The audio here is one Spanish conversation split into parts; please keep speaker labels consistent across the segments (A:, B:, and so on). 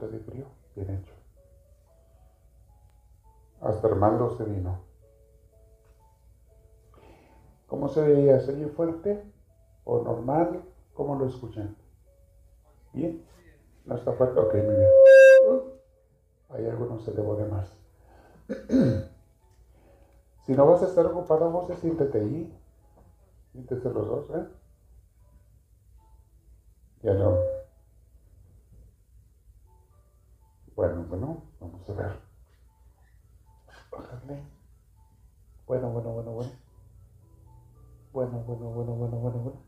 A: no di frío. Bien hecho. Hasta Armando se vino. ¿Cómo se veía? ¿Se oye fuerte o normal? ¿Cómo lo escuchan? ¿Bien? ¿No está fuerte? Ok, muy bien. Hay algunos se debo de más. si no vas a estar ocupado, vos siéntete ahí. Siéntese los dos, ¿eh? Ya no. Bueno, bueno, vamos a ver. Bájale. Bueno, bueno, bueno, bueno. Bueno, bueno, bueno, bueno, bueno, bueno.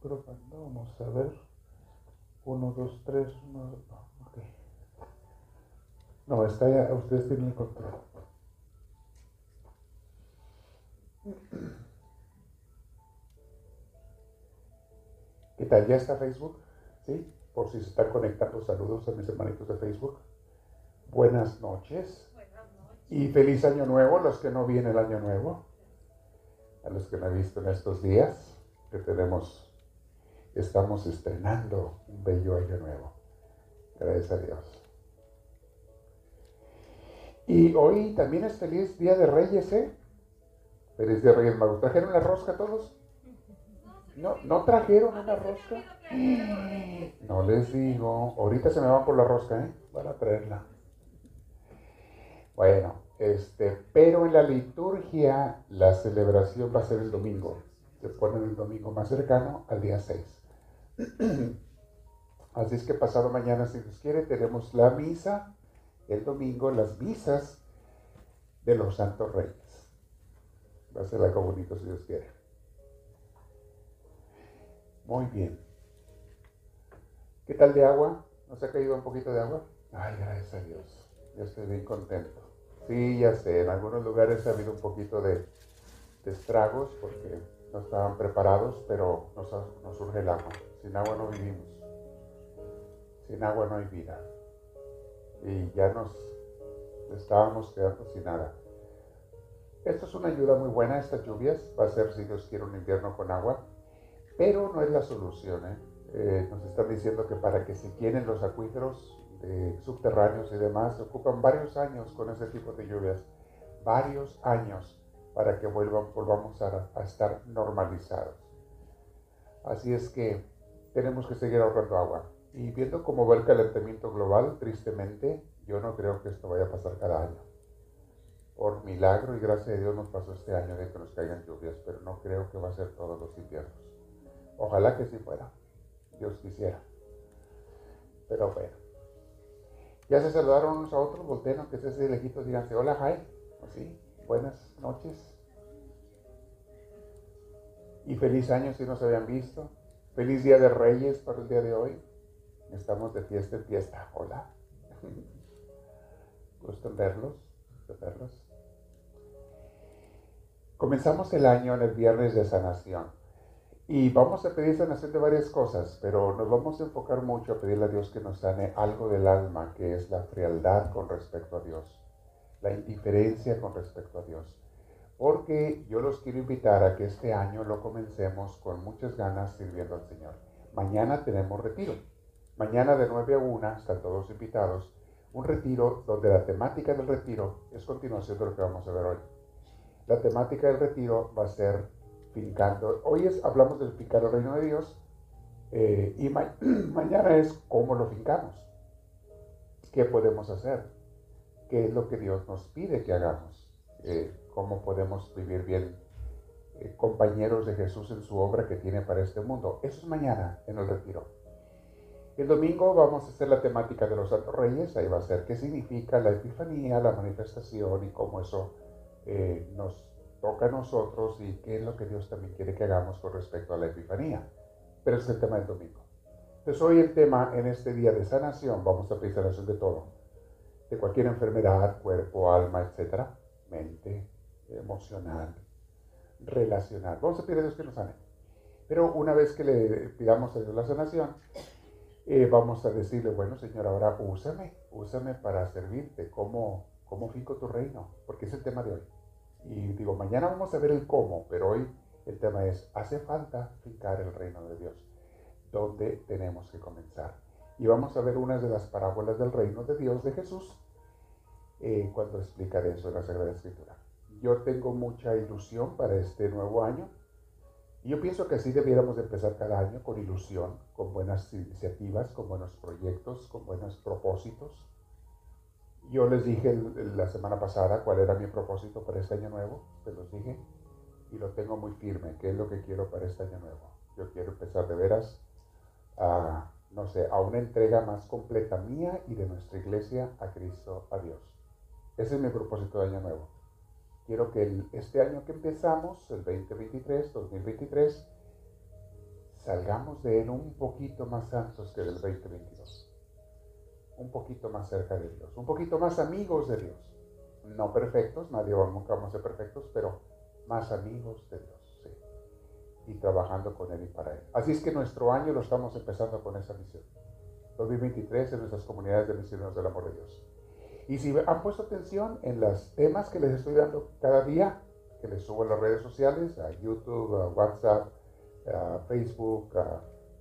A: Probando, vamos a ver. Uno, dos, tres, uno, ok. No, está ya, ustedes tienen el control. ¿Qué tal? ¿Ya está Facebook? ¿Sí? Por si se están conectando, saludos a mis hermanitos de Facebook. Buenas noches. Buenas noches. Y feliz año nuevo, los que no vienen el año nuevo. A los que me han visto en estos días, que tenemos, estamos estrenando un bello año nuevo. Gracias a Dios. Y hoy también es feliz Día de Reyes, ¿eh? Feliz Día de Reyes Magos. ¿Trajeron la rosca todos? No, ¿No trajeron una rosca? No les digo. Ahorita se me va por la rosca, ¿eh? Van a traerla. Bueno, este, pero en la liturgia la celebración va a ser el domingo. Se pone el domingo más cercano al día 6. Así es que pasado mañana, si Dios quiere, tenemos la misa, el domingo, las misas de los Santos Reyes. Va a ser algo bonito si Dios quiere. Muy bien. ¿Qué tal de agua? ¿Nos ha caído un poquito de agua? Ay, gracias a Dios. Yo estoy bien contento. Sí, ya sé, en algunos lugares ha habido un poquito de, estragos porque no estaban preparados, pero nos, nos surge el agua. Sin agua no vivimos. Sin agua no hay vida. Y ya nos estábamos quedando sin nada. Esto es una ayuda muy buena, estas lluvias. Va a ser, si Dios quiere, un invierno con agua pero no es la solución. ¿eh? ¿Eh? nos están diciendo que para que se llenen los acuíferos subterráneos y demás, ocupan varios años con ese tipo de lluvias. Varios años para que vuelvan, volvamos a, a estar normalizados. Así es que tenemos que seguir ahorrando agua. Y viendo cómo va el calentamiento global, tristemente, yo no creo que esto vaya a pasar cada año. Por milagro y gracias a Dios nos pasó este año de que nos caigan lluvias, pero no creo que va a ser todos los inviernos. Ojalá que sí fuera. Dios quisiera. Pero bueno. Ya se saludaron unos a otros, volteen, que estés de lejitos, díganse, hola, Jai. Así, buenas noches. Y feliz año si no se habían visto. Feliz Día de Reyes para el día de hoy. Estamos de fiesta en fiesta. Hola. Gusto verlos, verlos. Comenzamos el año en el viernes de sanación. Y vamos a pedir sanación de varias cosas, pero nos vamos a enfocar mucho a pedirle a Dios que nos sane algo del alma, que es la frialdad con respecto a Dios, la indiferencia con respecto a Dios. Porque yo los quiero invitar a que este año lo comencemos con muchas ganas sirviendo al Señor. Mañana tenemos retiro. Mañana de 9 a 1 están todos invitados. Un retiro donde la temática del retiro es continuación de lo que vamos a ver hoy. La temática del retiro va a ser fincando. Hoy es, hablamos del fincar el reino de Dios eh, y mañana es cómo lo fincamos. ¿Qué podemos hacer? ¿Qué es lo que Dios nos pide que hagamos? Eh, ¿Cómo podemos vivir bien eh, compañeros de Jesús en su obra que tiene para este mundo? Eso es mañana en el retiro. El domingo vamos a hacer la temática de los santos reyes, ahí va a ser qué significa la epifanía, la manifestación y cómo eso nos toca a nosotros y qué es lo que Dios también quiere que hagamos con respecto a la Epifanía. Pero es el tema del domingo. Entonces hoy el tema en este día de sanación, vamos a pedir sanación de todo, de cualquier enfermedad, cuerpo, alma, etcétera, mente, emocional, relacional. Vamos a pedir a Dios que nos sane. Pero una vez que le pidamos a Dios la sanación, eh, vamos a decirle, bueno Señor, ahora úsame, úsame para servirte, ¿cómo, cómo finco tu reino? Porque es el tema de hoy. Y digo, mañana vamos a ver el cómo, pero hoy el tema es, hace falta fincar el reino de Dios. ¿Dónde tenemos que comenzar? Y vamos a ver unas de las parábolas del reino de Dios de Jesús eh, cuando explicaré eso en la Sagrada Escritura. Yo tengo mucha ilusión para este nuevo año. Y yo pienso que así debiéramos empezar cada año con ilusión, con buenas iniciativas, con buenos proyectos, con buenos propósitos. Yo les dije la semana pasada cuál era mi propósito para este año nuevo, se los dije, y lo tengo muy firme, qué es lo que quiero para este año nuevo. Yo quiero empezar de veras a, no sé, a una entrega más completa mía y de nuestra iglesia a Cristo, a Dios. Ese es mi propósito de año nuevo. Quiero que este año que empezamos, el 2023, 2023, salgamos de él un poquito más santos que del 2022. Un poquito más cerca de Dios, un poquito más amigos de Dios. No perfectos, nadie nunca vamos a ser perfectos, pero más amigos de Dios, sí. Y trabajando con Él y para Él. Así es que nuestro año lo estamos empezando con esa misión. 2023 en nuestras comunidades de misioneros del amor de Dios. Y si han puesto atención en los temas que les estoy dando cada día, que les subo en las redes sociales, a YouTube, a WhatsApp, a Facebook,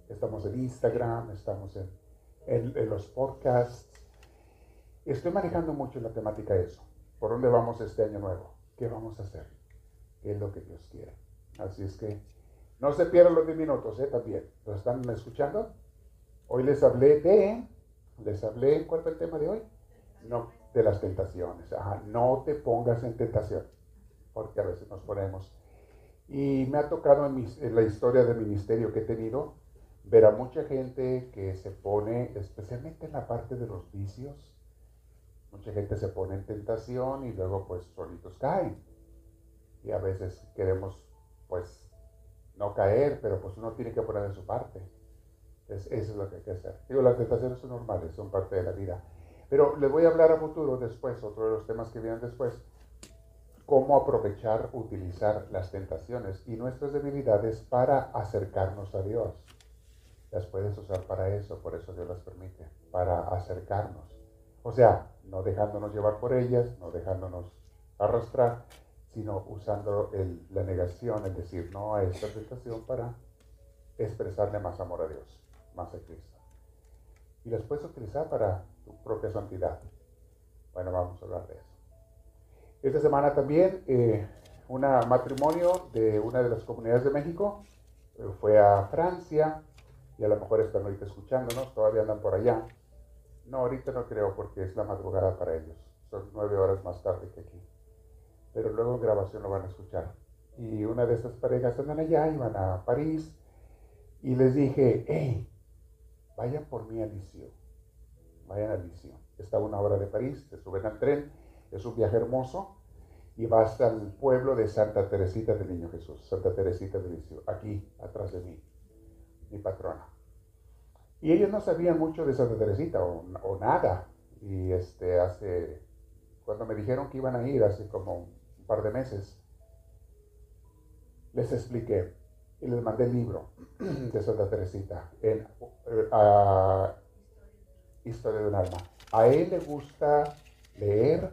A: estamos en Instagram, estamos en, en, los podcasts. Estoy manejando mucho la temática de eso. ¿Por dónde vamos este año nuevo? ¿Qué vamos a hacer? ¿Qué es lo que Dios quiere? Así es que no se pierdan los 10 minutos, ¿eh? También. ¿Lo están escuchando? Hoy les hablé de, les hablé, ¿cuál fue el tema de hoy? no, de las tentaciones. no te pongas en tentación, porque a veces nos ponemos. Y me ha tocado en, la historia del ministerio que he tenido ver a mucha gente que se pone, especialmente en la parte de los vicios, mucha gente se pone en tentación y luego pues solitos caen. Y a veces queremos pues no caer, pero pues uno tiene que poner de su parte. eso es lo que hay que hacer. Digo, las tentaciones son normales, son parte de la vida. Pero les voy a hablar a futuro después, otro de los temas que vienen después, cómo aprovechar, utilizar las tentaciones y nuestras debilidades para acercarnos a Dios. Las puedes usar para eso, por eso Dios las permite, para acercarnos. O sea, no dejándonos llevar por ellas, no dejándonos arrastrar, sino usando la negación, es decir, no a esta tentación para expresarle más amor a Dios, más a Cristo. Y las puedes utilizar para tu propia santidad. Bueno, vamos a hablar de eso. Esta semana también eh, un matrimonio de una de las comunidades de México eh, fue a Francia y a lo mejor están ahorita escuchándonos, todavía andan por allá. No, ahorita no creo porque es la madrugada para ellos. Son nueve horas más tarde que aquí. Pero luego en grabación lo van a escuchar. Y una de esas parejas andan allá, iban a París. Y les dije, hey, vayan por mí a Lisieux vayan a Lisieux. Está una hora de París, se suben al tren, es un viaje hermoso y vas al pueblo de Santa Teresita del Niño Jesús, Santa Teresita de Lisieux, aquí, atrás de mí, mi patrona. Y ellos no sabían mucho de Santa Teresita o, nada. Y este, hace, cuando me dijeron que iban a ir hace como un par de meses, les expliqué y les mandé el libro de Santa Teresita en, a, Historia de un alma. A él le gusta leer,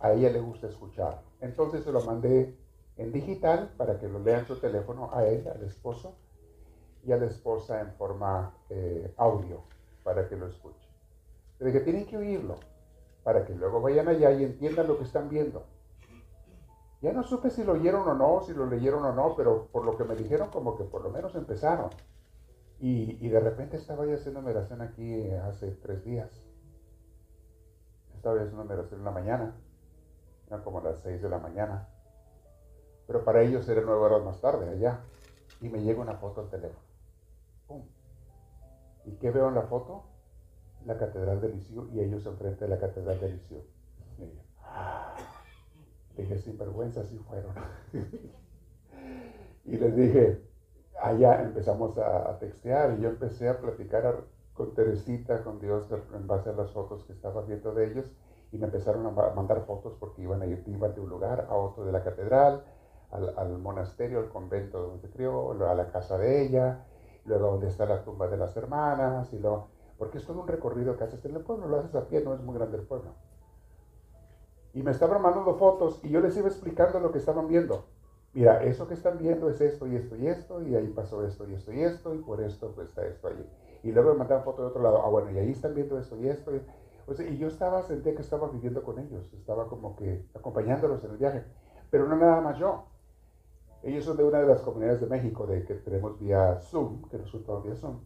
A: a ella le gusta escuchar. Entonces se lo mandé en digital para que lo lea en su teléfono a él, al esposo, y a la esposa en forma eh, audio para que lo escuche. Le tienen que oírlo para que luego vayan allá y entiendan lo que están viendo. Ya no supe si lo oyeron o no, si lo leyeron o no, pero por lo que me dijeron como que por lo menos empezaron. Y, de repente estaba yo haciendo oración aquí hace tres días. Estaba yo haciendo oración en la mañana. Eran como las seis de la mañana. Pero para ellos era nueve horas más tarde allá. Y me llega una foto al teléfono. ¿Y qué veo en la foto? La Catedral de Lisieux y ellos enfrente de la Catedral de Lisieux. ¡ah! dije, sin vergüenza, sí fueron. y les dije, allá empezamos a, textear y yo empecé a platicar con Teresita, con Dios, en base a las fotos que estaba viendo de ellos y me empezaron a mandar fotos porque iban a ir iban de un lugar a otro de la catedral, al, monasterio, al convento donde se crió, a la casa de ella, luego donde está la tumba de las hermanas, y luego, porque es todo un recorrido que haces en el pueblo, lo haces a pie, no es muy grande el pueblo. Y me estaban mandando fotos y yo les iba explicando lo que estaban viendo mira, eso que están viendo es esto y esto y esto, y ahí pasó esto y esto y esto, y por esto pues está esto allí. Y luego me mandaban fotos de otro lado. Ah, bueno, y ahí están viendo esto y esto. Y, yo estaba, sentía que estaba viviendo con ellos. Estaba como que acompañándolos en el viaje. Pero no nada más yo. Ellos son de una de las comunidades de México de que tenemos vía Zoom, que resulta vía Zoom.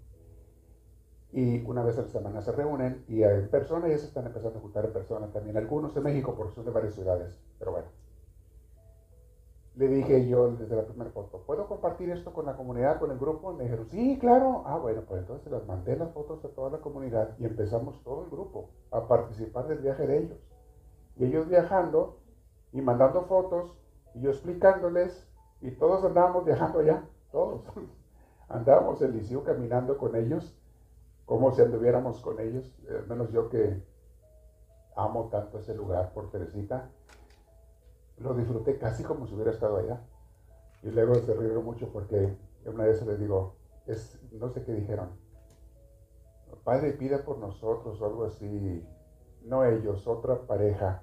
A: Y una vez a la semana se reúnen y en persona ya se están empezando a juntar en persona también. Algunos de México, porque son de varias ciudades. Pero bueno. Le dije yo desde la primera foto, ¿puedo compartir esto con la comunidad, con el grupo? Me dijeron, sí, claro. Ah, bueno, pues entonces las mandé las fotos a toda la comunidad y empezamos todo el grupo a participar del viaje de ellos. Y ellos viajando y mandando fotos y yo explicándoles y todos andábamos viajando allá, todos. andábamos el liceo caminando con ellos, como si anduviéramos con ellos, al menos yo que amo tanto ese lugar por Teresita lo disfruté casi como si hubiera estado allá. Y luego se rieron mucho porque una vez les digo, es, no sé qué dijeron, Padre pida por nosotros o algo así, no ellos, otra pareja.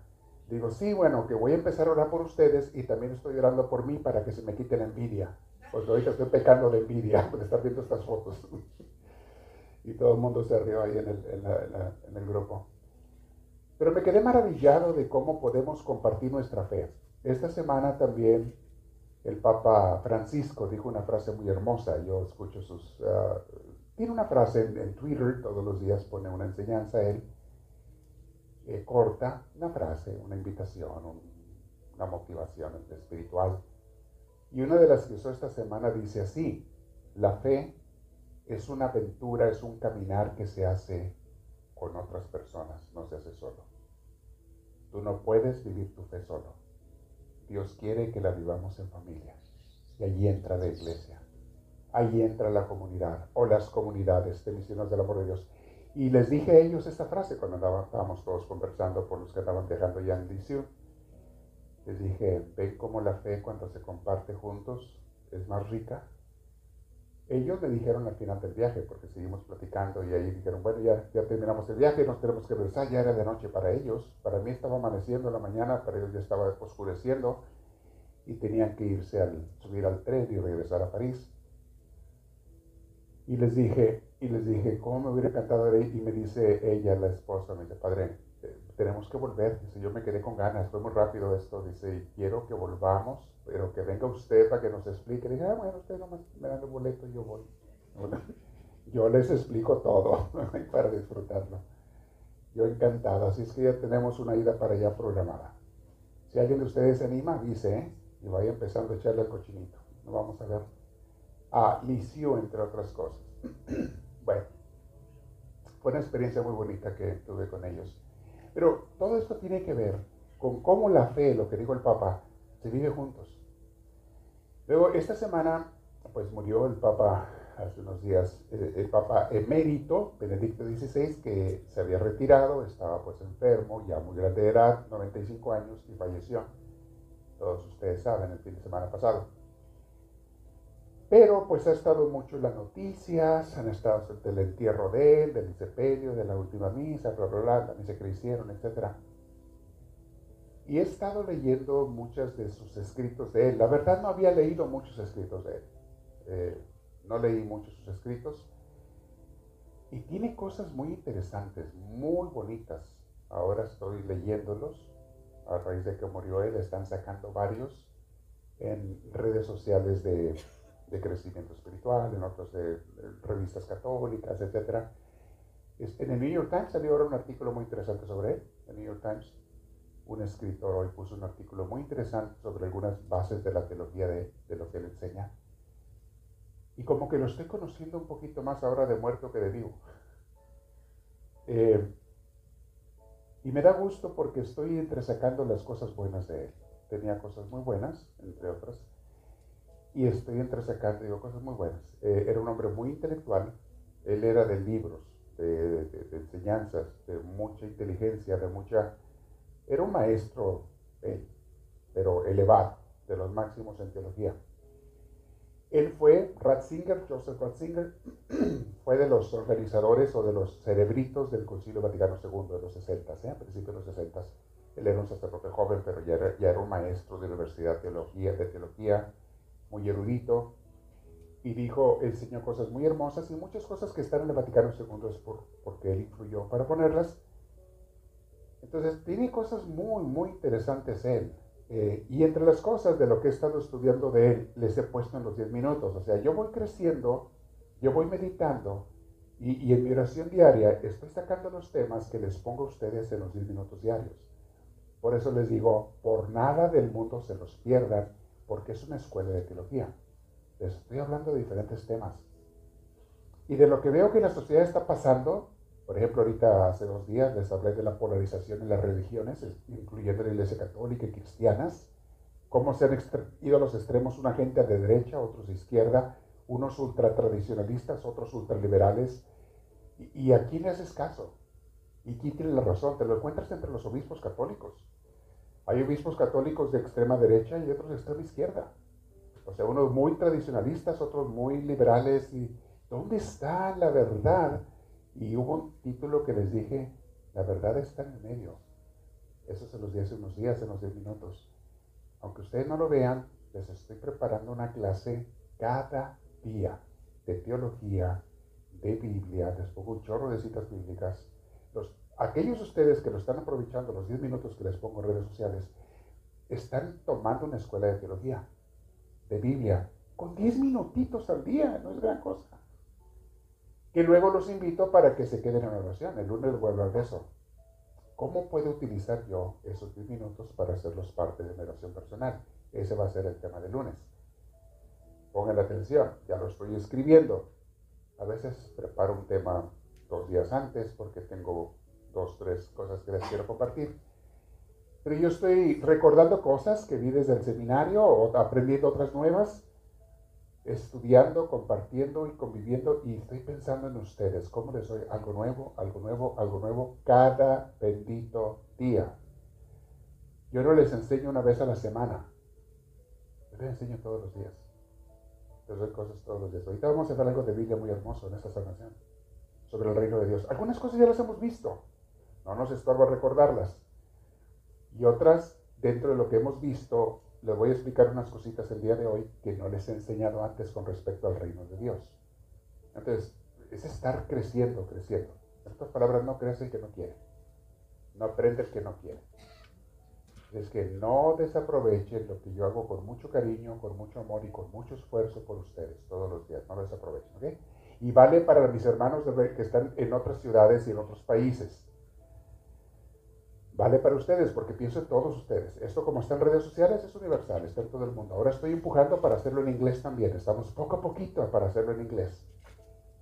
A: Digo, sí, bueno, que voy a empezar a orar por ustedes y también estoy orando por mí para que se me quite la envidia. Porque ahorita estoy pecando de envidia por estar viendo estas fotos. y todo el mundo se rió ahí en el, en el grupo. Pero me quedé maravillado de cómo podemos compartir nuestra fe. Esta semana también el Papa Francisco dijo una frase muy hermosa. Yo escucho sus... Ah, tiene una frase en, Twitter, todos los días pone una enseñanza él, eh, corta, una frase, una invitación, una motivación espiritual. Y una de las que usó esta semana dice así, la fe es una aventura, es un caminar que se hace con otras personas, no se hace solo. Tú no puedes vivir tu fe solo. Dios quiere que la vivamos en familia. Y allí entra la iglesia. Allí entra la comunidad o las comunidades de misiones del amor de Dios. Y les dije a ellos esta frase cuando estábamos todos conversando por los que estaban dejando ya en Liceo. Les dije, ven cómo la fe cuando se comparte juntos es más rica ellos me dijeron al final del viaje, porque seguimos platicando y ahí dijeron, bueno, ya, ya terminamos el viaje, nos tenemos que regresar, ya era de noche para ellos, para mí estaba amaneciendo en la mañana, para ellos ya estaba oscureciendo y tenían que irse al subir al tren y regresar a París. Y les dije, y les dije, ¿cómo me hubiera encantado ir? Y me dice ella, la esposa, me dice, padre, tenemos que volver. Dice, yo me quedé con ganas, fue muy rápido esto. Dice, quiero que volvamos, pero que venga usted para que nos explique. Dije, ah, bueno, usted nomás me da el boleto y yo voy. yo les explico todo para disfrutarlo. Yo encantado, así es que ya tenemos una ida para allá programada. Si alguien de ustedes se anima, dice, ¿eh? y vaya empezando a echarle al cochinito. Nos vamos a ver a Licio, entre otras cosas. bueno, fue una experiencia muy bonita que tuve con ellos. Pero todo esto tiene que ver con cómo la fe, lo que dijo el Papa, se vive juntos. Luego, esta semana, pues murió el Papa hace unos días, eh, el Papa emérito, Benedicto XVI, que se había retirado, estaba pues enfermo, ya muy grande de edad, 95 años, y falleció. Todos ustedes saben, el fin de semana pasado. Pero pues ha estado mucho en las noticias, han estado el entierro de él, del sepelio, de la última misa, bla, bla, bla, la misa que le hicieron, etc. Y he estado leyendo muchos de sus escritos de él. La verdad no había leído muchos escritos de él. Eh, no leí muchos sus escritos. Y tiene cosas muy interesantes, muy bonitas. Ahora estoy leyéndolos. A raíz de que murió él, están sacando varios en redes sociales de de crecimiento espiritual, en otras de, revistas católicas, etc. En el New York Times salió ahora un artículo muy interesante sobre él. El New York Times, un escritor hoy puso un artículo muy interesante sobre algunas bases de la teología de, de lo que él enseña. Y como que lo estoy conociendo un poquito más ahora de muerto que de vivo. Eh, y me da gusto porque estoy entresacando las cosas buenas de él. Tenía cosas muy buenas, entre otras, y estoy entresacando, digo, cosas muy buenas. Eh, era un hombre muy intelectual, él era de libros, de, enseñanzas, de mucha inteligencia, de mucha... Era un maestro, él, pero elevado, de los máximos en teología. Él fue, Ratzinger, Joseph Ratzinger, fue de los organizadores o de los cerebritos del Concilio Vaticano II de los 60, ¿eh? a principios de los 60. Él era un sacerdote joven, pero ya era, ya era un maestro de universidad de teología, de teología muy erudito. y dijo, enseñó cosas muy hermosas y muchas cosas que están en el Vaticano II es por, porque él influyó para ponerlas. Entonces, tiene cosas muy, muy interesantes él. Eh, y entre las cosas de lo que he estado estudiando de él, les he puesto en los 10 minutos. O sea, yo voy creciendo, yo voy meditando y, y, en mi oración diaria estoy sacando los temas que les pongo a ustedes en los 10 minutos diarios. Por eso les digo, por nada del mundo se los pierdan, porque es una escuela de teología. Les estoy hablando de diferentes temas. Y de lo que veo que la sociedad está pasando, por ejemplo, ahorita hace dos días les hablé de la polarización en las religiones, incluyendo la iglesia católica y cristianas, cómo se han ido a los extremos una gente de derecha, otros de izquierda, unos ultratradicionalistas, otros ultraliberales. ¿Y, ¿Y a quién le haces caso? ¿Y quién tiene la razón? Te lo encuentras entre los obispos católicos. Hay obispos católicos de extrema derecha y otros de extrema izquierda. O sea, unos muy tradicionalistas, otros muy liberales. ¿Y dónde está la verdad? Y hubo un título que les dije, la verdad está en el medio. Eso se los di hace unos días, en los 10 minutos. Aunque ustedes no lo vean, les estoy preparando una clase cada día de teología, de Biblia, les pongo un chorro de citas bíblicas. Los, aquellos de ustedes que lo están aprovechando, los 10 minutos que les pongo en redes sociales, están tomando una escuela de teología, de Biblia, con 10 minutitos al día, no es gran cosa que luego los invito para que se queden en oración. El lunes vuelvo a hablar de eso. ¿Cómo puedo utilizar yo esos 10 minutos para hacerlos parte de mi oración personal? Ese va a ser el tema del lunes. Pongan atención, ya lo estoy escribiendo. A veces preparo un tema dos días antes porque tengo dos, tres cosas que les quiero compartir. Pero yo estoy recordando cosas que vi desde el seminario o aprendiendo otras nuevas estudiando, compartiendo y conviviendo y estoy pensando en ustedes, cómo les doy algo nuevo, algo nuevo, algo nuevo cada bendito día. Yo no les enseño una vez a la semana, yo les enseño todos los días. Les doy cosas todos los días. Ahorita vamos a ver algo de Biblia muy hermoso en esta sanación, sobre el reino de Dios. Algunas cosas ya las hemos visto, no nos estorba recordarlas. Y otras, dentro de lo que hemos visto, les voy a explicar unas cositas el día de hoy que no les he enseñado antes con respecto al reino de Dios. Entonces, es estar creciendo, creciendo. En otras palabras, no crece el que no quiere. No aprende el que no quiere. Es que no desaprovechen lo que yo hago con mucho cariño, con mucho amor y con mucho esfuerzo por ustedes todos los días. No lo desaprovechen, ¿ok? Y vale para mis hermanos que están en otras ciudades y en otros países. Vale para ustedes, porque pienso en todos ustedes. Esto como está en redes sociales es universal, está en todo el mundo. Ahora estoy empujando para hacerlo en inglés también. Estamos poco a poquito para hacerlo en inglés.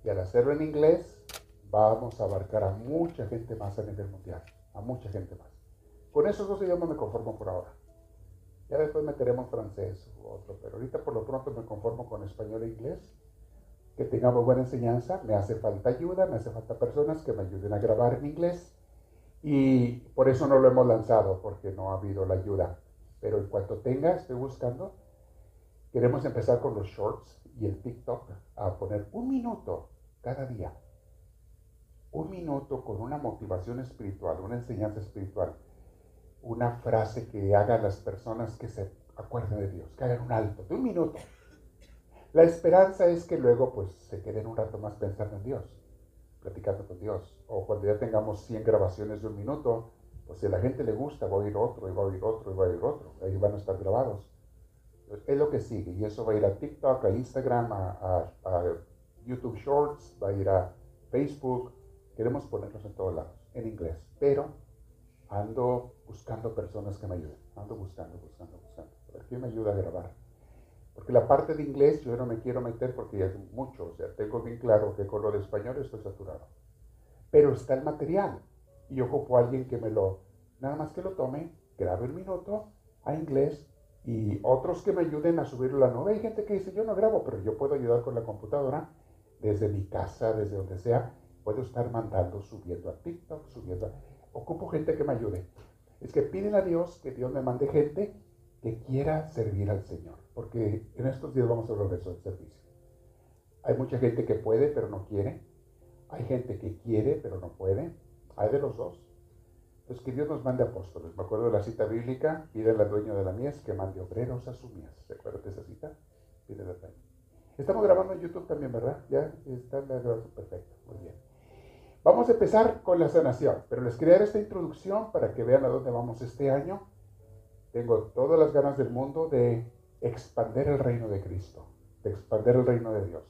A: Y al hacerlo en inglés, vamos a abarcar a mucha gente más a nivel mundial. A mucha gente más. Con esos dos idiomas me conformo por ahora. Ya después meteremos francés u otro, pero ahorita por lo pronto me conformo con español e inglés. Que tengamos buena enseñanza. Me hace falta ayuda, me hace falta personas que me ayuden a grabar en inglés y por eso no lo hemos lanzado, porque no ha habido la ayuda. Pero en cuanto tenga, estoy buscando. Queremos empezar con los shorts y el TikTok a poner un minuto cada día. Un minuto con una motivación espiritual, una enseñanza espiritual. Una frase que haga a las personas que se acuerden de Dios, que hagan un alto de un minuto. La esperanza es que luego pues se queden un rato más pensando en Dios platicando con Dios. O cuando ya tengamos 100 grabaciones de un minuto, pues si a la gente le gusta, va a oír otro, y va a oír otro, y va a oír otro. Ahí van a estar grabados. Es lo que sigue. Y eso va a ir a TikTok, a Instagram, a, YouTube Shorts, va a ir a Facebook. Queremos ponerlos en todos lados, en inglés. Pero ando buscando personas que me ayuden. Ando buscando, buscando, buscando. A ver quién me ayuda a grabar. Porque la parte de inglés yo no me quiero meter porque ya es mucho, o sea, tengo bien claro que con lo de español estoy saturado. Pero está el material y yo ocupo a alguien que me lo, nada más que lo tome, grabe un minuto a inglés y otros que me ayuden a subirlo a la nube. Hay gente que dice, yo no grabo, pero yo puedo ayudar con la computadora desde mi casa, desde donde sea. Puedo estar mandando, subiendo a TikTok, subiendo a... Ocupo gente que me ayude. Es que piden a Dios que Dios me mande gente que quiera servir al Señor porque en estos días vamos a hablar de eso, del servicio. Hay mucha gente que puede, pero no quiere. Hay gente que quiere, pero no puede. Hay de los dos. Entonces, que Dios nos mande apóstoles. Me acuerdo de la cita bíblica, pide al dueño de la mies que mande obreros a su mies. ¿Se acuerdan de esa cita? Pide al dueño. Estamos grabando en YouTube también, ¿verdad? Ya está la grabación perfecto. Muy bien. Vamos a empezar con la sanación, pero les quería dar esta introducción para que vean a dónde vamos este año. Tengo todas las ganas del mundo de expander el reino de Cristo, de expander el reino de Dios,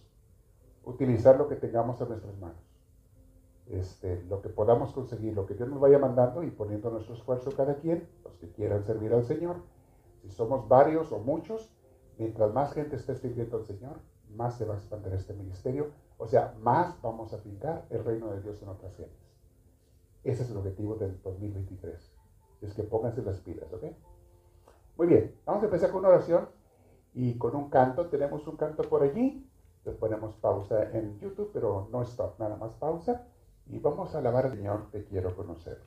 A: utilizar lo que tengamos en nuestras manos, este, lo que podamos conseguir, lo que Dios nos vaya mandando y poniendo nuestro esfuerzo cada quien, los que quieran servir al Señor. Si somos varios o muchos, mientras más gente esté sirviendo al Señor, más se va a expandir este ministerio, o sea, más vamos a fincar el reino de Dios en otras gentes. Ese es el objetivo del 2023. Es que pónganse las pilas, ¿ok? Muy bien, vamos a empezar con una oración y con un canto. Tenemos un canto por allí. Le ponemos pausa en YouTube, pero no stop, nada más pausa. Y vamos a alabar al Señor, te quiero conocer.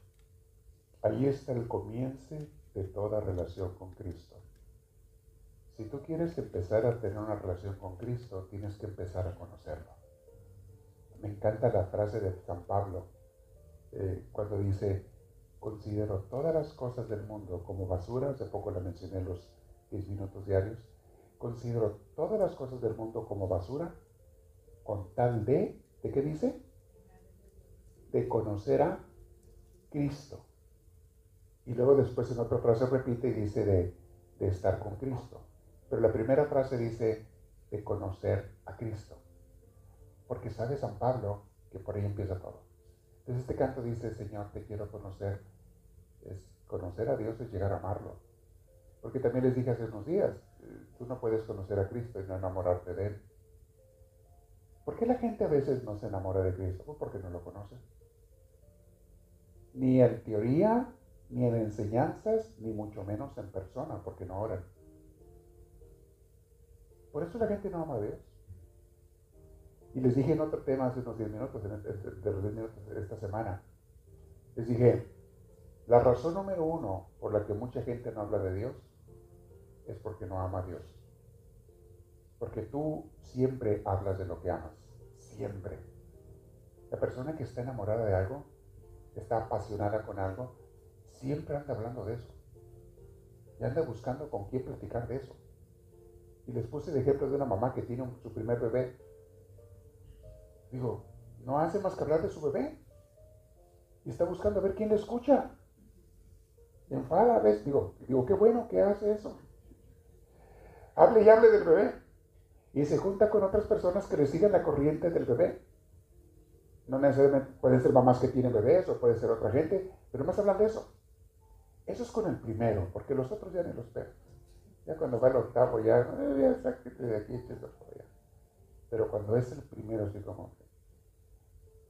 A: Ahí está el comienzo de toda relación con Cristo. Si tú quieres empezar a tener una relación con Cristo, tienes que empezar a conocerlo. Me encanta la frase de San Pablo eh, cuando dice, considero todas las cosas del mundo como basura, hace poco la mencioné en los 10 minutos diarios, considero todas las cosas del mundo como basura con tal de, ¿de qué dice? De conocer a Cristo. Y luego después en otra frase repite y dice de, de estar con Cristo. Pero la primera frase dice de conocer a Cristo. Porque sabe San Pablo que por ahí empieza todo. Entonces este canto dice, Señor, te quiero conocer. Es conocer a Dios es llegar a amarlo. Porque también les dije hace unos días, tú no puedes conocer a Cristo y no enamorarte de Él. ¿Por qué la gente a veces no se enamora de Cristo? Pues porque no lo conoce. Ni en teoría, ni en enseñanzas, ni mucho menos en persona, porque no oran. Por eso la gente no ama a Dios. Y les dije en otro tema hace unos 10 minutos, de los 10 minutos esta semana, les dije, la razón número uno por la que mucha gente no habla de Dios es porque no ama a Dios. Porque tú siempre hablas de lo que amas, siempre. La persona que está enamorada de algo, está apasionada con algo, siempre anda hablando de eso. Y anda buscando con quién platicar de eso. Y les puse el ejemplo de una mamá que tiene su primer bebé. Digo, no hace más que hablar de su bebé. Y está buscando a ver quién le escucha. Enfada, ¿ves? Digo, digo, qué bueno que hace eso. Hable y hable del bebé. Y se junta con otras personas que le siguen la corriente del bebé. No necesariamente pueden ser mamás que tienen bebés o puede ser otra gente, pero más hablan de eso. Eso es con el primero, porque los otros ya ni los ven. Ya cuando va el octavo, ya, eh, ya de aquí, allá. Pero cuando es el primero, así como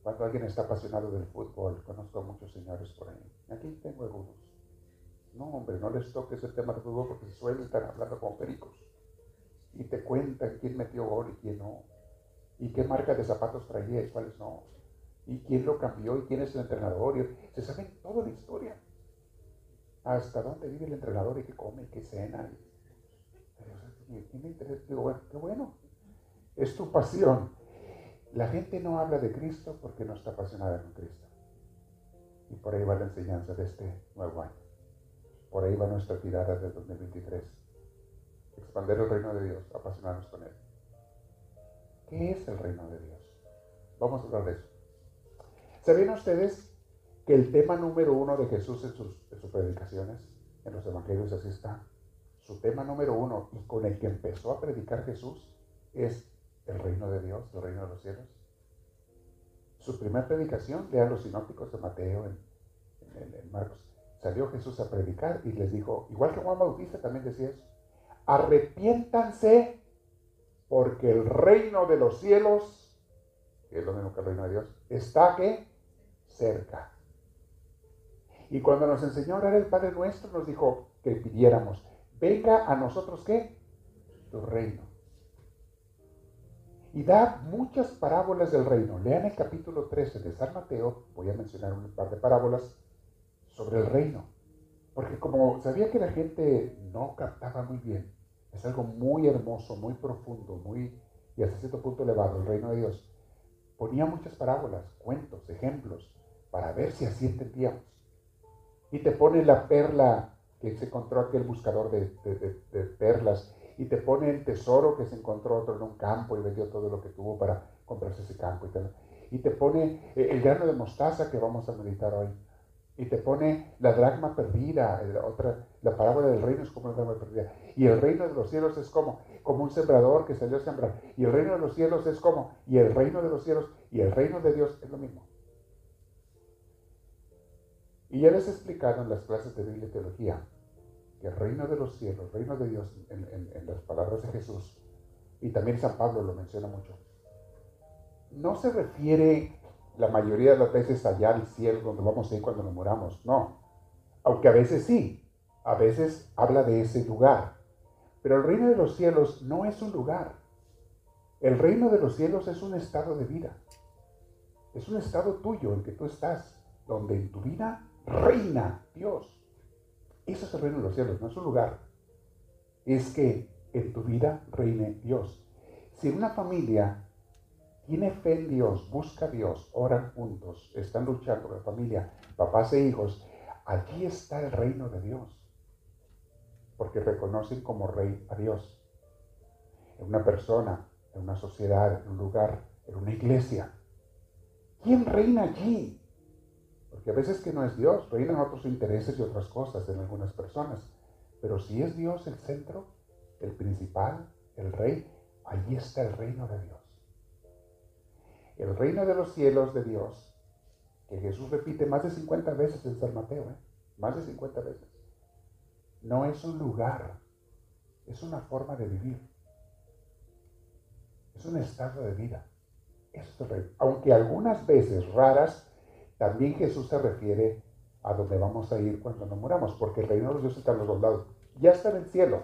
A: cuando alguien está apasionado del fútbol, conozco a muchos señores por ahí. Aquí tengo algunos. No, hombre, no les toques el tema del fútbol porque se suelen estar hablando como pericos. Y te cuentan quién metió gol y quién no. Y qué marca de zapatos traía y cuáles no. Y quién lo cambió y quién es el entrenador. se saben toda la historia. Hasta dónde vive el entrenador y qué come y qué cena. Digo, bueno, qué bueno. Es tu pasión. La gente no habla de Cristo porque no está apasionada con Cristo. Y por ahí va la enseñanza de este nuevo año. Por ahí va nuestra tirada del 2023. Expander el reino de Dios, apasionarnos con Él. ¿Qué es el reino de Dios? Vamos a hablar de eso. ¿Sabían ustedes que el tema número uno de Jesús en sus, en predicaciones, en los evangelios, así está, su tema número uno y con el que empezó a predicar Jesús es el reino de Dios, el reino de los cielos. Su primera predicación, lean los sinópticos de Mateo, en, Marcos, salió Jesús a predicar y les dijo, igual que Juan Bautista también decía eso, arrepiéntanse porque el reino de los cielos, que es lo mismo que el reino de Dios, está que cerca. Y cuando nos enseñó a orar el Padre Nuestro, nos dijo que pidiéramos, venga a nosotros qué? Tu reino. Y da muchas parábolas del reino. Lean el capítulo 13 de San Mateo, voy a mencionar un par de parábolas sobre el reino. Porque como sabía que la gente no captaba muy bien, es algo muy hermoso, muy profundo, muy y hasta cierto punto elevado, el reino de Dios. Ponía muchas parábolas, cuentos, ejemplos, para ver si así entendíamos. Y te pone la perla que se encontró aquel buscador de, perlas y te pone el tesoro que se encontró otro en un campo y vendió todo lo que tuvo para comprarse ese campo. Y te, pone eh, el grano de mostaza que vamos a meditar hoy. Y te pone la dracma perdida, la, otra, la parábola del reino es como la dracma perdida. Y el reino de los cielos es como, como un sembrador que salió a sembrar. Y el reino de los cielos es como, y el reino de los cielos y el reino de Dios es lo mismo. Y ya les en las clases de Biblia y Teología que el reino de los cielos, el reino de Dios, en, las palabras de Jesús, y también San Pablo lo menciona mucho, no se refiere la mayoría de las veces allá al cielo donde vamos a ir cuando nos moramos, no. Aunque a veces sí, a veces habla de ese lugar. Pero el reino de los cielos no es un lugar. El reino de los cielos es un estado de vida. Es un estado tuyo en que tú estás, donde en tu vida reina Dios. Eso es el reino de los cielos, no es un lugar. Es que en tu vida reine Dios. Si una familia tiene fe en Dios, busca a Dios, oran juntos, están luchando la familia, papás e hijos, allí está el reino de Dios. Porque reconocen como rey a Dios. En una persona, en una sociedad, en un lugar, en una iglesia. ¿Quién reina allí? Porque a veces que no es Dios, reinan otros intereses y otras cosas en algunas personas. Pero si es Dios el centro, el principal, el rey, allí está el reino de Dios. El reino de los cielos de Dios, que Jesús repite más de 50 veces en San Mateo, ¿eh? más de 50 veces, no es un lugar, es una forma de vivir. Es un estado de vida. Aunque algunas veces raras también Jesús se refiere a donde vamos a ir cuando nos muramos, porque el reino de los dioses está en los dos lados. Ya está en el cielo.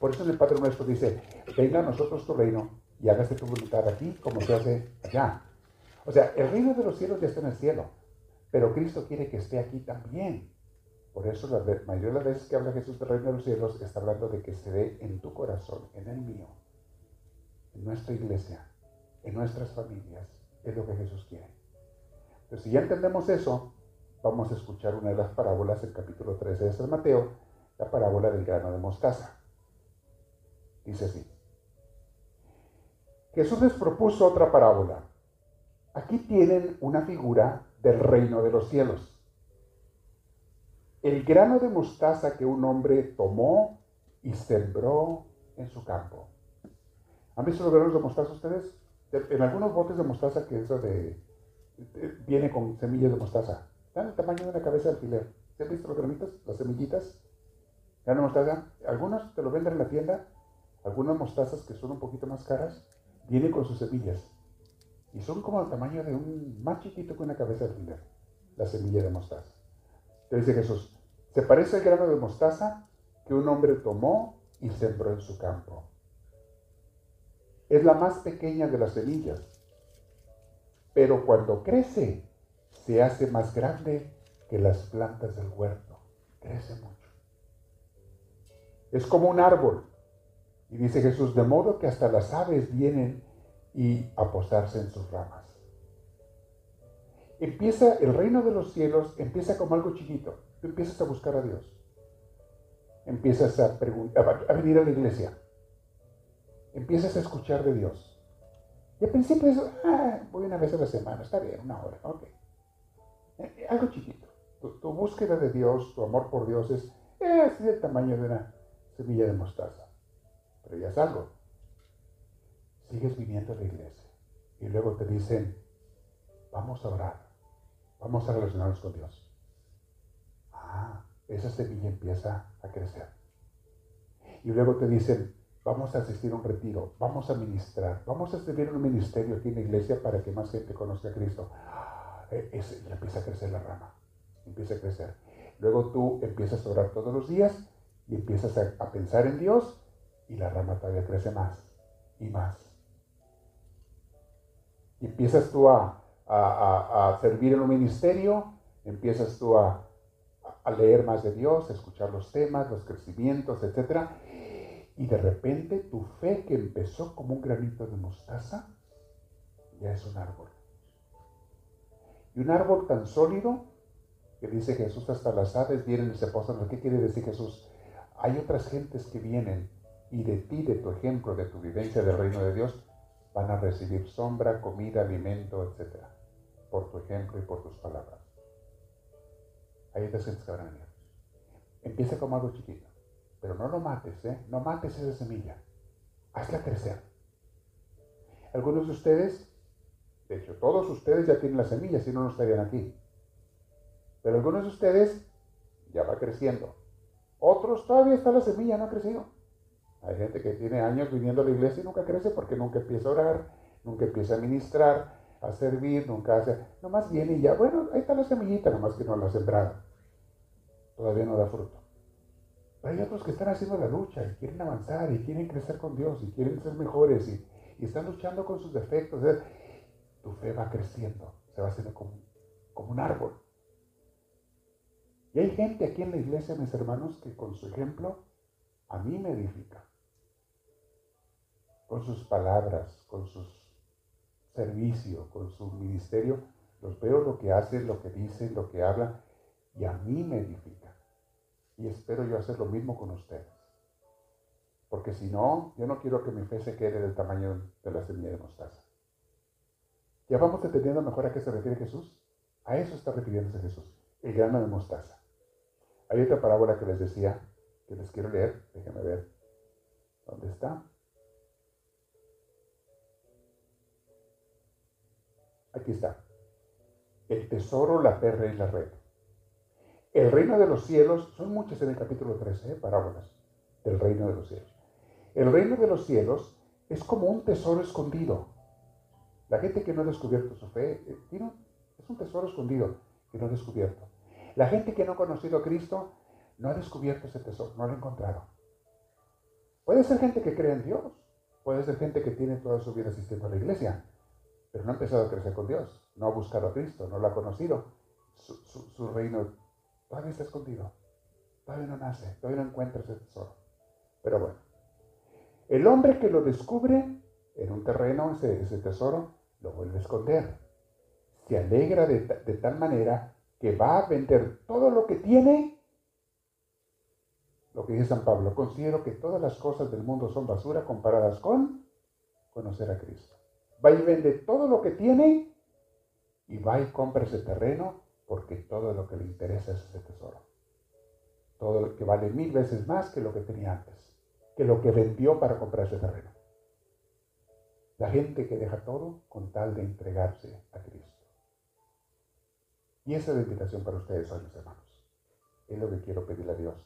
A: Por eso en el Padre Nuestro dice, venga a nosotros tu reino y hágase tu voluntad aquí como se hace allá. O sea, el reino de los cielos ya está en el cielo, pero Cristo quiere que esté aquí también. Por eso la mayoría de las veces que habla Jesús del reino de los cielos está hablando de que se dé en tu corazón, en el mío, en nuestra iglesia, en nuestras familias. Es lo que Jesús quiere. Entonces, si ya entendemos eso, vamos a escuchar una de las parábolas del capítulo 13 de San Mateo, la parábola del grano de mostaza. Dice así. Jesús les propuso otra parábola. Aquí tienen una figura del reino de los cielos. El grano de mostaza que un hombre tomó y sembró en su campo. ¿Han visto los granos de mostaza ustedes? En algunos botes de mostaza que es de viene con semillas de mostaza. Dan el tamaño de una cabeza de alfiler. ¿Se han visto los granitos? Las semillitas. de mostaza. Algunas te lo venden en la tienda. Algunas mostazas que son un poquito más caras, vienen con sus semillas. Y son como el tamaño de un más chiquito que una cabeza de alfiler. La semilla de mostaza. Te dice Jesús, se parece al grano de mostaza que un hombre tomó y sembró en su campo. Es la más pequeña de las semillas pero cuando crece se hace más grande que las plantas del huerto. Crece mucho. Es como un árbol. Y dice Jesús, de modo que hasta las aves vienen y a posarse en sus ramas. Empieza el reino de los cielos, empieza como algo chiquito. Tú empiezas a buscar a Dios. Empiezas a, a venir a la iglesia. Empiezas a escuchar de Dios y al principio es, ah, voy una vez a la semana, está bien, una hora, ok. Eh, eh, algo chiquito. Tu, búsqueda de Dios, tu amor por Dios es, es del tamaño de una semilla de mostaza. Pero ya es algo. Sigues viniendo a la iglesia. Y luego te dicen, vamos a orar. Vamos a relacionarnos con Dios. Ah, esa semilla empieza a crecer. Y luego te dicen, vamos a asistir a un retiro, vamos a ministrar, vamos a servir un ministerio aquí en la iglesia para que más gente conozca a Cristo. Eh, ya empieza a crecer la rama, empieza a crecer. Luego tú empiezas a orar todos los días y empiezas a, pensar en Dios y la rama todavía crece más y más. Empiezas tú a, a, servir en un ministerio, empiezas tú a, a leer más de Dios, a escuchar los temas, los crecimientos, etcétera y de repente tu fe que empezó como un granito de mostaza, ya es un árbol. Y un árbol tan sólido que dice Jesús, hasta las aves vienen y se posan. ¿Qué quiere decir Jesús? Hay otras gentes que vienen y de ti, de tu ejemplo, de tu vivencia del reino de Dios, van a recibir sombra, comida, alimento, etc. Por tu ejemplo y por tus palabras. Ahí te sientes venir. Empieza como algo chiquito, pero no lo mates, ¿eh? No mates esa semilla. Hazla crecer. Algunos de ustedes, de hecho, todos ustedes ya tienen la semilla, si no, no estarían aquí. Pero algunos de ustedes ya va creciendo. Otros todavía está la semilla, no ha crecido. Hay gente que tiene años viniendo a la iglesia y nunca crece porque nunca empieza a orar, nunca empieza a ministrar, a servir, nunca hace. Nomás viene y ya, bueno, ahí está la semillita, nomás que no la ha sembrado. Todavía no da fruto. Pero hay otros que están haciendo la lucha y quieren avanzar y quieren crecer con Dios y quieren ser mejores y, están luchando con sus defectos. tu fe va creciendo, se va haciendo como un árbol. Y hay gente aquí en la iglesia, mis hermanos, que con su ejemplo a mí me edifica. Con sus palabras, con su servicio, con su ministerio, los veo lo que hacen, lo que dicen, lo que hablan, y a mí me edifica. Y espero yo hacer lo mismo con ustedes. Porque si no, yo no quiero que mi fe se quede del tamaño de la semilla de mostaza. ¿Ya vamos entendiendo mejor a qué se refiere Jesús? A eso está refiriéndose Jesús, el grano de mostaza. Hay otra parábola que les decía, que les quiero leer, déjenme ver. ¿Dónde está? Aquí está. El tesoro, la perra y la red. El reino de los cielos, son muchas en el capítulo 13, ¿eh? parábolas del reino de los cielos. El reino de los cielos es como un tesoro escondido. La gente que no ha descubierto su fe, eh, es un tesoro escondido que no ha descubierto. La gente que no ha conocido a Cristo no ha descubierto ese tesoro, no lo ha encontrado. Puede ser gente que cree en Dios, puede ser gente que tiene toda su vida asistiendo a la iglesia, pero no ha empezado a crecer con Dios, no ha buscado a Cristo, no lo ha conocido. Su, reino todavía está escondido, todavía no nace, todavía no encuentra ese tesoro. Pero bueno, el hombre que lo descubre en un terreno, ese, tesoro, lo vuelve a esconder. Se alegra de, de tal manera que va a vender todo lo que tiene, lo que dice San Pablo, considero que todas las cosas del mundo son basura comparadas con conocer a Cristo. Va y vende todo lo que tiene y va y compra ese terreno porque todo lo que le interesa es ese tesoro. Todo lo que vale mil veces más que lo que tenía antes, que lo que vendió para comprar ese terreno. La gente que deja todo con tal de entregarse a Cristo. Y esa es la invitación para ustedes hoy, mis hermanos. Es lo que quiero pedirle a Dios.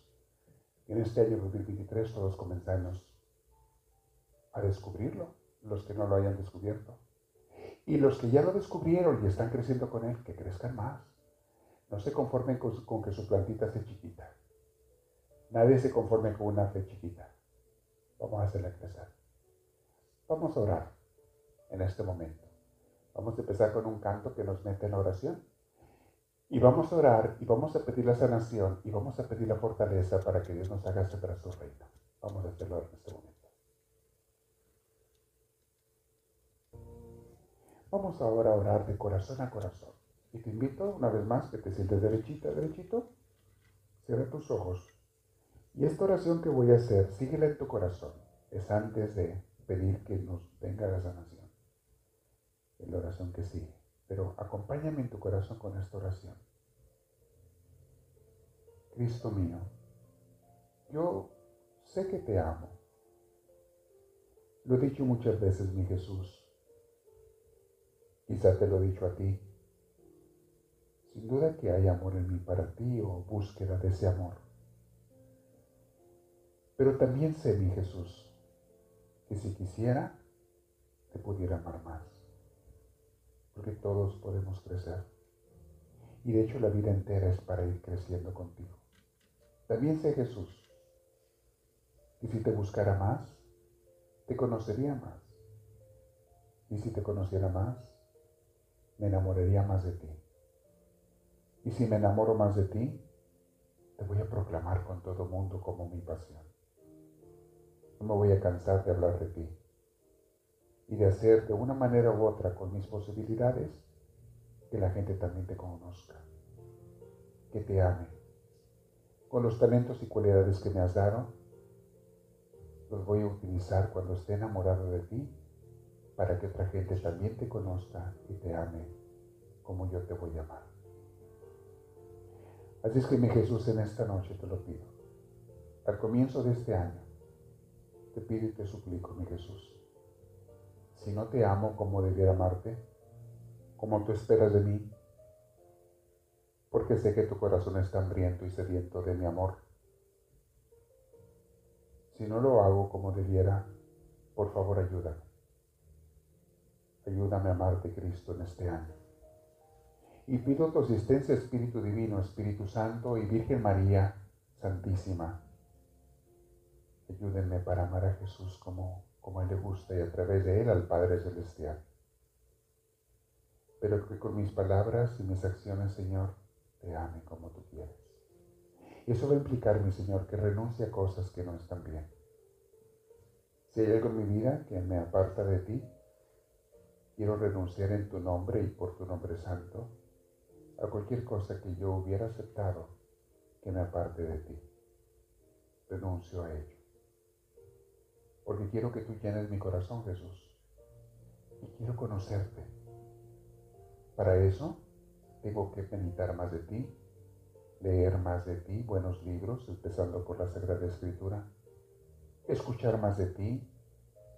A: En este año 2023 todos comenzamos a descubrirlo, los que no lo hayan descubierto. Y los que ya lo descubrieron y están creciendo con él, que crezcan más. No se conformen con, que su plantita esté chiquita. Nadie se conforme con una fe chiquita. Vamos a hacerla crecer. Vamos a orar en este momento. Vamos a empezar con un canto que nos mete en oración. Y vamos a orar y vamos a pedir la sanación y vamos a pedir la fortaleza para que Dios nos haga para su reino. Vamos a hacerlo en este momento. Vamos ahora a orar de corazón a corazón. Y te invito una vez más que te sientes derechito, derechito. Cierra tus ojos. Y esta oración que voy a hacer, síguela en tu corazón. Es antes de pedir que nos venga la sanación. Es la oración que sigue pero acompáñame en tu corazón con esta oración. Cristo mío, yo sé que te amo. Lo he dicho muchas veces, mi Jesús. Quizá te lo he dicho a ti. Sin duda que hay amor en mí para ti o búsqueda de ese amor. Pero también sé, mi Jesús, que si quisiera, te pudiera amar más porque todos podemos crecer. Y de hecho la vida entera es para ir creciendo contigo. También sé Jesús. Y si te buscara más, te conocería más. Y si te conociera más, me enamoraría más de ti. Y si me enamoro más de ti, te voy a proclamar con todo mundo como mi pasión. No me voy a cansar de hablar de ti y de hacer de una manera u otra con mis posibilidades que la gente también te conozca, que te ame. Con los talentos y cualidades que me has dado, los voy a utilizar cuando esté enamorado de ti para que otra gente también te conozca y te ame como yo te voy a amar. Así es que mi Jesús en esta noche te lo pido. Al comienzo de este año, te pido y te suplico, mi Jesús. Si no te amo como debiera amarte, como tú esperas de mí, porque sé que tu corazón está hambriento y sediento de mi amor. Si no lo hago como debiera, por favor ayúdame. Ayúdame a amarte, Cristo, en este año. Y pido tu asistencia, Espíritu Divino, Espíritu Santo y Virgen María Santísima. Ayúdenme para amar a Jesús como, como Él le gusta y a través de Él al Padre Celestial. Pero que con mis palabras y mis acciones, Señor, te ame como tú quieres. Y eso va a implicar, mi Señor, que renuncie a cosas que no están bien. Si hay algo en mi vida que me aparta de ti, quiero renunciar en tu nombre y por tu nombre santo a cualquier cosa que yo hubiera aceptado que me aparte de ti. Renuncio a ello. Porque quiero que tú llenes mi corazón, Jesús. Y quiero conocerte. Para eso tengo que meditar más de ti, leer más de ti, buenos libros, empezando por la Sagrada Escritura, escuchar más de ti,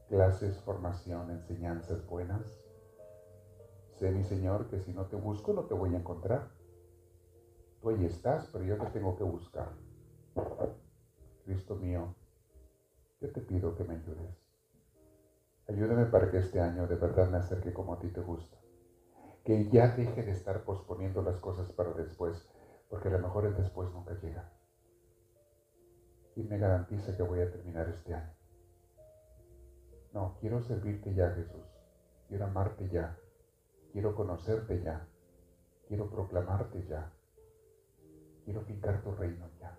A: clases, formación, enseñanzas buenas. Sé, mi Señor, que si no te busco no te voy a encontrar. Tú ahí estás, pero yo te tengo que buscar. Cristo mío, yo te pido que me ayudes. Ayúdame para que este año de verdad me acerque como a ti te gusta que ya deje de estar posponiendo las cosas para después, porque a lo mejor el después nunca llega. Y me garantiza que voy a terminar este año. No, quiero servirte ya, Jesús. Quiero amarte ya. Quiero conocerte ya. Quiero proclamarte ya. Quiero fincar tu reino ya.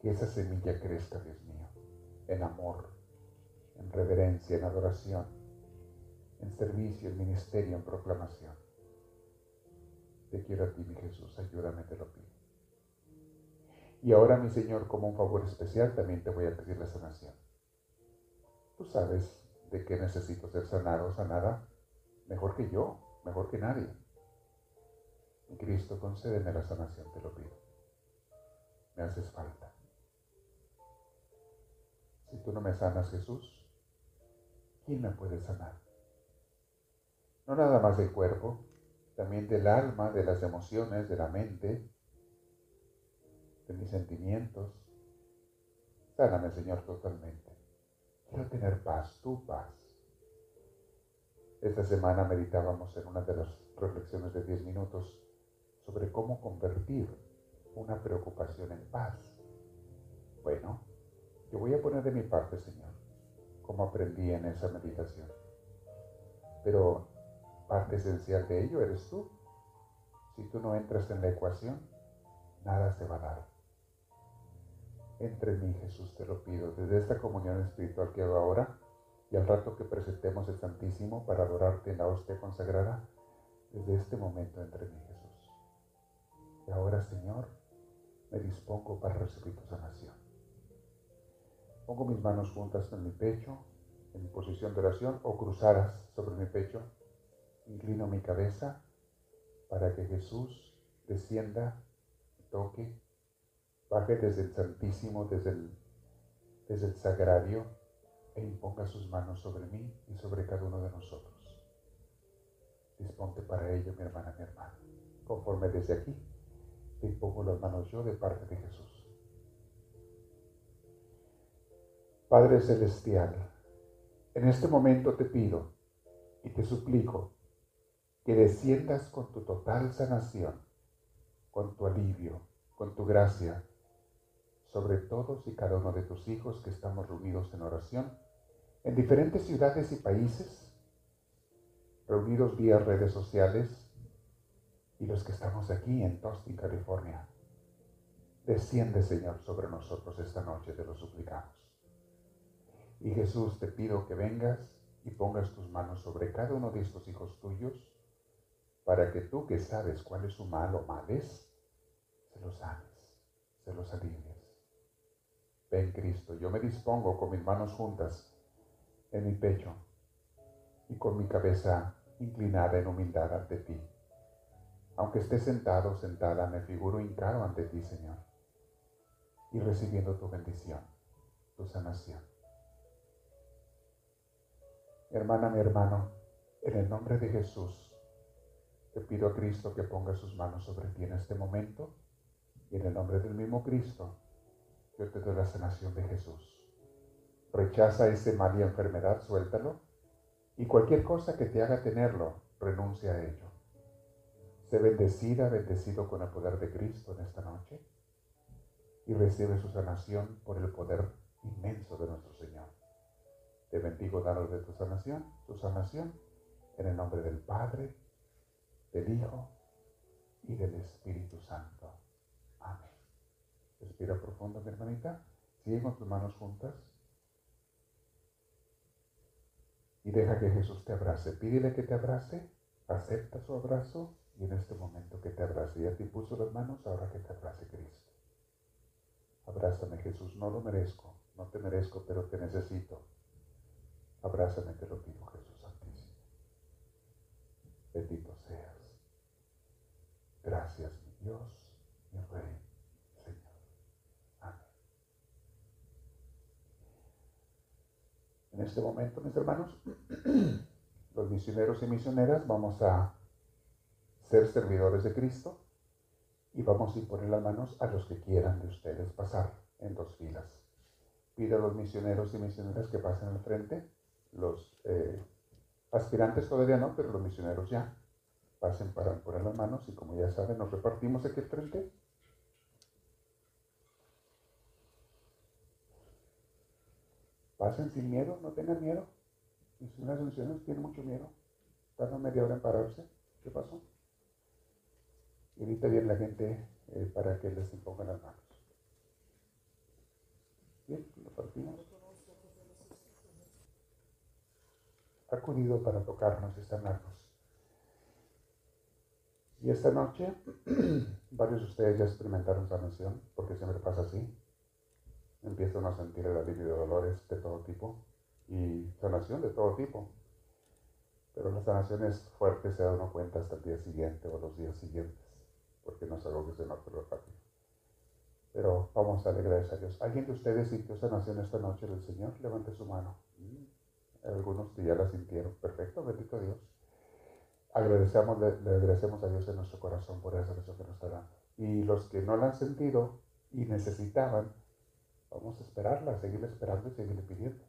A: Que esa semilla crezca, Dios mío, en amor, en reverencia, en adoración en servicio, en ministerio, en proclamación. Te quiero a ti, mi Jesús, ayúdame, te lo pido. Y ahora, mi Señor, como un favor especial, también te voy a pedir la sanación. Tú sabes de qué necesito ser sanado o sanada mejor que yo, mejor que nadie. Cristo, concédeme la sanación, te lo pido. Me haces falta. Si tú no me sanas, Jesús, ¿quién me puede sanar? no nada más del cuerpo, también del alma, de las emociones, de la mente, de mis sentimientos. Sáname, Señor, totalmente. Quiero tener paz, tu paz. Esta semana meditábamos en una de las reflexiones de 10 minutos sobre cómo convertir una preocupación en paz. Bueno, yo voy a poner de mi parte, Señor, como aprendí en esa meditación. Pero parte esencial de ello eres tú. Si tú no entras en la ecuación, nada se va a dar. Entre mí, Jesús, te lo pido, desde esta comunión espiritual que hago ahora y al rato que presentemos el Santísimo para adorarte en la hostia consagrada, desde este momento entre mí, Jesús. Y ahora, Señor, me dispongo para recibir tu sanación. Pongo mis manos juntas en mi pecho, en posición de oración o cruzadas sobre mi pecho inclino mi cabeza para que Jesús descienda, toque, baje desde el Santísimo, desde el, desde el Sagrario, e imponga sus manos sobre mí y sobre cada uno de nosotros. Disponte para ello, mi hermana, mi hermano. Conforme desde aquí, te impongo las manos yo de parte de Jesús. Padre Celestial, en este momento te pido y te suplico que desciendas con tu total sanación, con tu alivio, con tu gracia, sobre todos y cada uno de tus hijos que estamos reunidos en oración, en diferentes ciudades y países, reunidos vía redes sociales, y los que estamos aquí en Tostin, California. Desciende, Señor, sobre nosotros esta noche, te lo suplicamos. Y Jesús, te pido que vengas y pongas tus manos sobre cada uno de estos hijos tuyos, para que tú que sabes cuál es su mal o males, se los sanes, se los alivies. Ven Cristo, yo me dispongo con mis manos juntas en mi pecho y con mi cabeza inclinada en humildad ante ti. Aunque esté sentado, sentada, me figuro hincado ante ti, Señor, y recibiendo tu bendición, tu sanación. Hermana, mi hermano, en el nombre de Jesús, te pido a Cristo que ponga sus manos sobre ti en este momento y en el nombre del mismo Cristo, yo te doy la sanación de Jesús. Rechaza ese mal y enfermedad, suéltalo. Y cualquier cosa que te haga tenerlo, renuncia a ello. Sé bendecida, bendecido con el poder de Cristo en esta noche. Y recibe su sanación por el poder inmenso de nuestro Señor. Te bendigo, daros de tu sanación, su sanación, en el nombre del Padre, del Hijo y del Espíritu Santo. Respira profundo, mi hermanita. Sigue con tus manos juntas. y deja que Jesús te abrace. Pídele que te abrace, acepta su abrazo y en este momento que te abrace. Ya te puso las manos, ahora que te abrace Cristo. Abrázame Jesús, no lo merezco, no te merezco, pero te necesito. Abrázame, te lo pido Jesús Santísimo. Bendito seas. Gracias, mi Dios, mi Rey. En este momento, mis hermanos, los misioneros y misioneras vamos a ser servidores de Cristo y vamos a imponer las manos a los que quieran de ustedes pasar en dos filas. Pido a los misioneros y misioneras que pasen al frente, los eh, aspirantes todavía no, pero los misioneros ya. Pasen para poner las manos y como ya saben, nos repartimos aquí al frente Pasen sin miedo, no tengan miedo. Y si unas misiones tienen mucho miedo, tardan media hora en pararse. ¿Qué pasó? Y ahorita viene la gente eh, para que les impongan las manos. Bien, lo partimos. Ha acudido para tocarnos y sanarnos. Y esta noche, varios de ustedes ya experimentaron sanación, porque siempre pasa así empiezan a sentir el alivio de dolores de todo tipo y sanación de todo tipo. Pero la sanación es fuerte, se da uno cuenta hasta el día siguiente o los días siguientes, porque no es algo que se note rápido. Pero vamos a darle gracias a Dios. ¿Alguien de ustedes sintió sanación esta noche del Señor? Levante su mano. Mm, algunos que ya la sintieron. Perfecto, bendito Dios. Agradecemos, agradecemos a Dios en nuestro corazón por esa sanación que nos está dando. Y los que no la han sentido y necesitaban, Vamos a esperarla, seguirle esperando y seguirle pidiendo.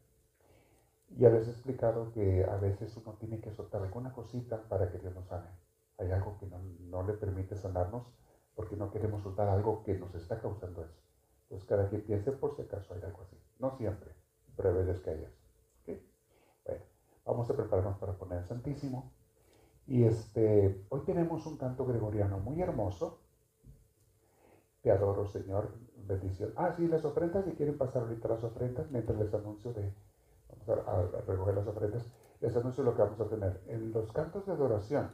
A: Ya les he explicado que a veces uno tiene que soltar alguna cosita para que Dios nos sane. Hay algo que no, le permite sanarnos porque no queremos soltar algo que nos está causando eso. Entonces cada quien piense por si acaso hay algo así. No siempre, pero a veces que hay eso. Bueno, vamos a prepararnos para poner el Santísimo. Y este, hoy tenemos un canto gregoriano muy hermoso. Te adoro, Señor bendición. Ah, sí, las ofrendas, si quieren pasar ahorita las ofrendas, mientras les anuncio de, vamos a, recoger las ofrendas, les anuncio lo que vamos a tener. En los cantos de adoración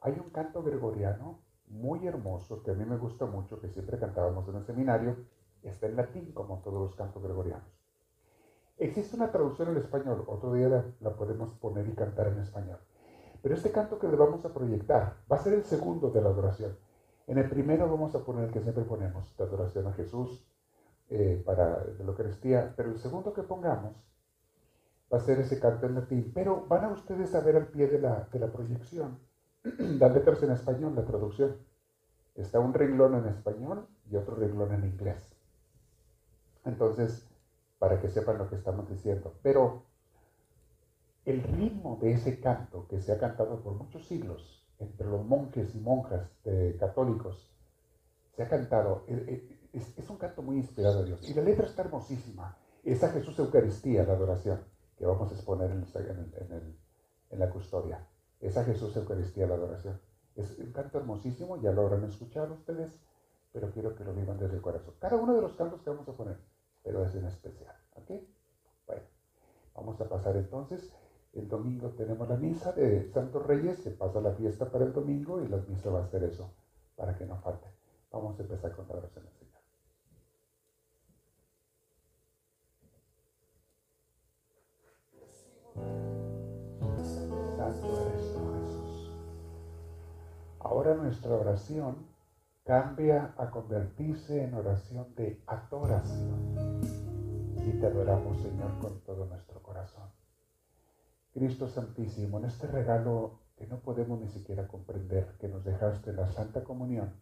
A: hay un canto gregoriano muy hermoso que a mí me gusta mucho, que siempre cantábamos en el seminario, está en latín como todos los cantos gregorianos. Existe una traducción al español, otro día la, la podemos poner y cantar en español. Pero este canto que le vamos a proyectar va a ser el segundo de la adoración. En el primero vamos a poner el que siempre ponemos, de adoración a Jesús, eh, para la Eucaristía, pero el segundo que pongamos va a ser ese canto en latín, pero van a ustedes a ver al pie de la, de la proyección las letras en español, la traducción. Está un renglón en español y otro renglón en inglés. Entonces, para que sepan lo que estamos diciendo. Pero el ritmo de ese canto que se ha cantado por muchos siglos entre los monjes y monjas católicos, se ha cantado, eh, eh, es, un canto muy inspirado a Dios. Y la letra está hermosísima. Es a Jesús Eucaristía, la adoración, que vamos a exponer en, en, la custodia. Es a Jesús Eucaristía, la adoración. Es un canto hermosísimo, ya lo habrán escuchado ustedes, pero quiero que lo vivan desde el corazón. Cada uno de los cantos que vamos a poner, pero es en especial. ¿Ok? Bueno, vamos a pasar entonces. El domingo tenemos la misa de Santos Reyes, se pasa la fiesta para el domingo y la misa va a ser eso, para que no falte. Vamos a empezar con la oración del Señor. Santo eres tú, Jesús. Ahora nuestra oración cambia a convertirse en oración de adoración. Y te adoramos, Señor, con todo nuestro corazón Cristo Santísimo, en este regalo que no podemos ni siquiera comprender, que nos dejaste en la Santa Comunión,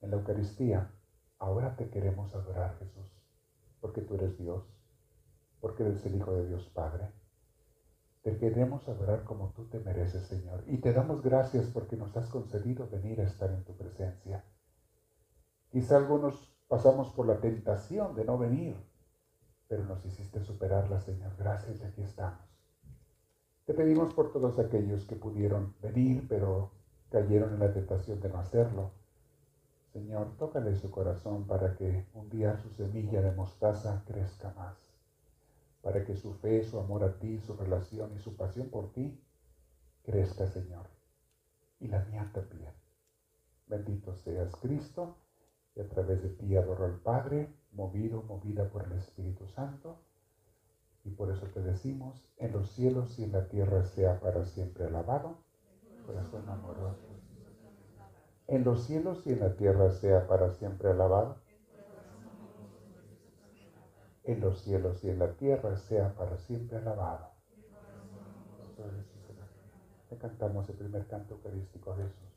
A: en la Eucaristía, ahora te queremos adorar, Jesús, porque tú eres Dios, porque eres el Hijo de Dios Padre. Te queremos adorar como tú te mereces, Señor, y te damos gracias porque nos has concedido venir a estar en tu presencia. Quizá algunos pasamos por la tentación de no venir, pero nos hiciste superarla, Señor. Gracias y aquí estamos. Te pedimos por todos aquellos que pudieron venir, pero cayeron en la tentación de no hacerlo. Señor, tócale su corazón para que un día su semilla de mostaza crezca más, para que su fe, su amor a ti, su relación y su pasión por ti crezca, Señor. Y la mía también. Bendito seas, Cristo y a través de ti adoro al Padre, movido, movida por el Espíritu Santo. Y por eso te decimos, en los cielos y en la tierra sea para siempre alabado. Corazón amoroso. En los cielos y en la tierra sea para siempre alabado. En los cielos y en la tierra sea para siempre alabado. Te cantamos el primer canto eucarístico de Jesús.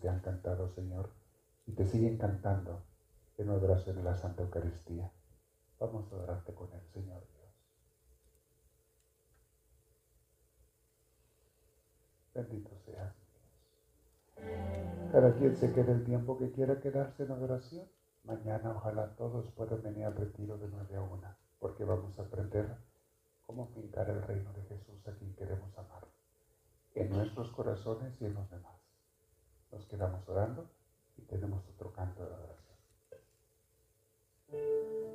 A: te han cantado, Señor, y te siguen cantando en adoración de la Santa Eucaristía. Vamos a adorarte con Él, Señor Dios. Bendito seas, Dios. Cada quien se quede el tiempo que quiera quedarse en adoración. Mañana ojalá todos puedan venir al retiro de nueve a una, porque vamos a aprender cómo fincar el reino de Jesús a quien queremos amar, en nuestros corazones y en los demás nos quedamos orando y tenemos otro canto de adoración.